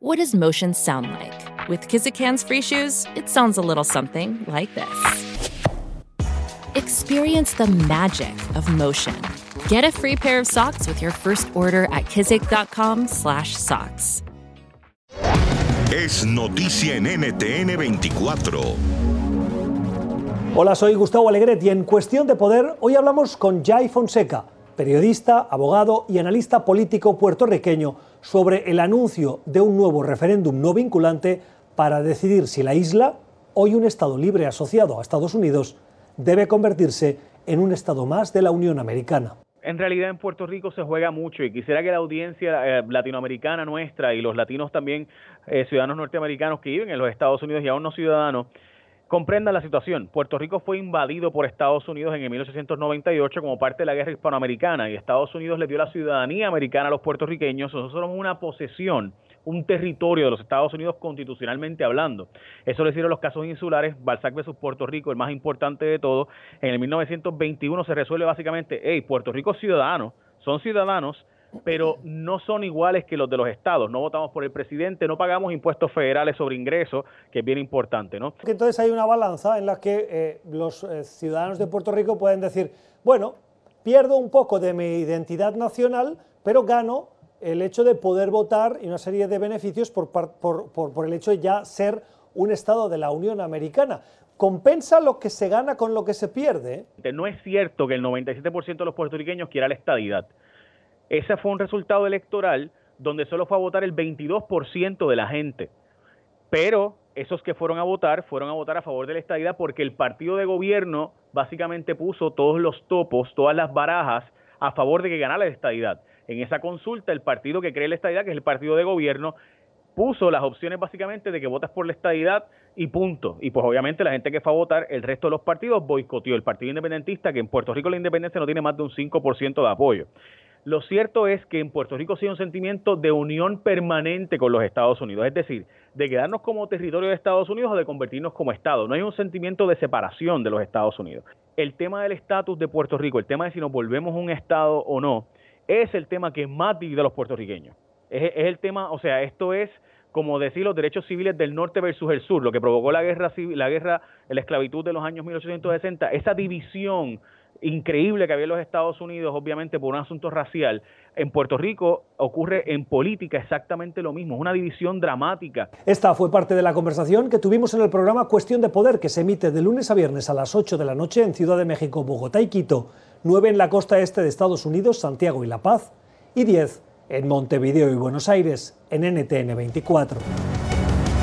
What does motion sound like? With Kizikans free shoes, it sounds a little something like this. Experience the magic of motion. Get a free pair of socks with your first order at kizik.com/socks. Es noticia en NTN 24. Hola, soy Gustavo Alegret y en Cuestión de Poder hoy hablamos con Jai Fonseca, periodista, abogado y analista político puertorriqueño sobre el anuncio de un nuevo referéndum no vinculante para decidir si la isla, hoy un Estado libre asociado a Estados Unidos, debe convertirse en un Estado más de la Unión Americana. En realidad en Puerto Rico se juega mucho y quisiera que la audiencia eh, latinoamericana nuestra y los latinos también, eh, ciudadanos norteamericanos que viven en los Estados Unidos y aún no ciudadanos, comprendan la situación. Puerto Rico fue invadido por Estados Unidos en el 1898 como parte de la guerra hispanoamericana y Estados Unidos le dio la ciudadanía americana a los puertorriqueños. Nosotros somos una posesión, un territorio de los Estados Unidos constitucionalmente hablando. Eso lo hicieron los casos insulares, Balzac versus Puerto Rico, el más importante de todos. En el 1921 se resuelve básicamente, hey, Puerto Rico es ciudadano, son ciudadanos, pero no son iguales que los de los estados. No votamos por el presidente, no pagamos impuestos federales sobre ingresos, que es bien importante, ¿no? Entonces hay una balanza en la que eh, los eh, ciudadanos de Puerto Rico pueden decir, bueno, pierdo un poco de mi identidad nacional, pero gano el hecho de poder votar y una serie de beneficios por, por, por el hecho de ya ser un estado de la Unión Americana compensa lo que se gana con lo que se pierde. No es cierto que el 97% de los puertorriqueños quiera la estadidad. Ese fue un resultado electoral donde solo fue a votar el 22% de la gente. Pero esos que fueron a votar fueron a votar a favor de la estadidad porque el partido de gobierno básicamente puso todos los topos, todas las barajas a favor de que ganara la estadidad. En esa consulta, el partido que cree la estadidad, que es el partido de gobierno, puso las opciones básicamente de que votas por la estadidad y punto. Y pues obviamente la gente que fue a votar, el resto de los partidos boicoteó. El Partido Independentista, que en Puerto Rico la independencia no tiene más de un 5% de apoyo. Lo cierto es que en Puerto Rico sí hay un sentimiento de unión permanente con los Estados Unidos, es decir, de quedarnos como territorio de Estados Unidos o de convertirnos como Estado. No hay un sentimiento de separación de los Estados Unidos. El tema del estatus de Puerto Rico, el tema de si nos volvemos un Estado o no, es el tema que más divide a los puertorriqueños. Es, el tema, o sea, esto es como decir los derechos civiles del norte versus el sur, lo que provocó la guerra civil, la guerra, la esclavitud de los años 1860, esa división increíble que había en los Estados Unidos, obviamente por un asunto racial, en Puerto Rico ocurre en política exactamente lo mismo, una división dramática. Esta fue parte de la conversación que tuvimos en el programa Cuestión de Poder, que se emite de lunes a viernes a las 8 de la noche en Ciudad de México, Bogotá y Quito, 9 en la costa este de Estados Unidos, Santiago y La Paz, y 10 en Montevideo y Buenos Aires, en NTN 24.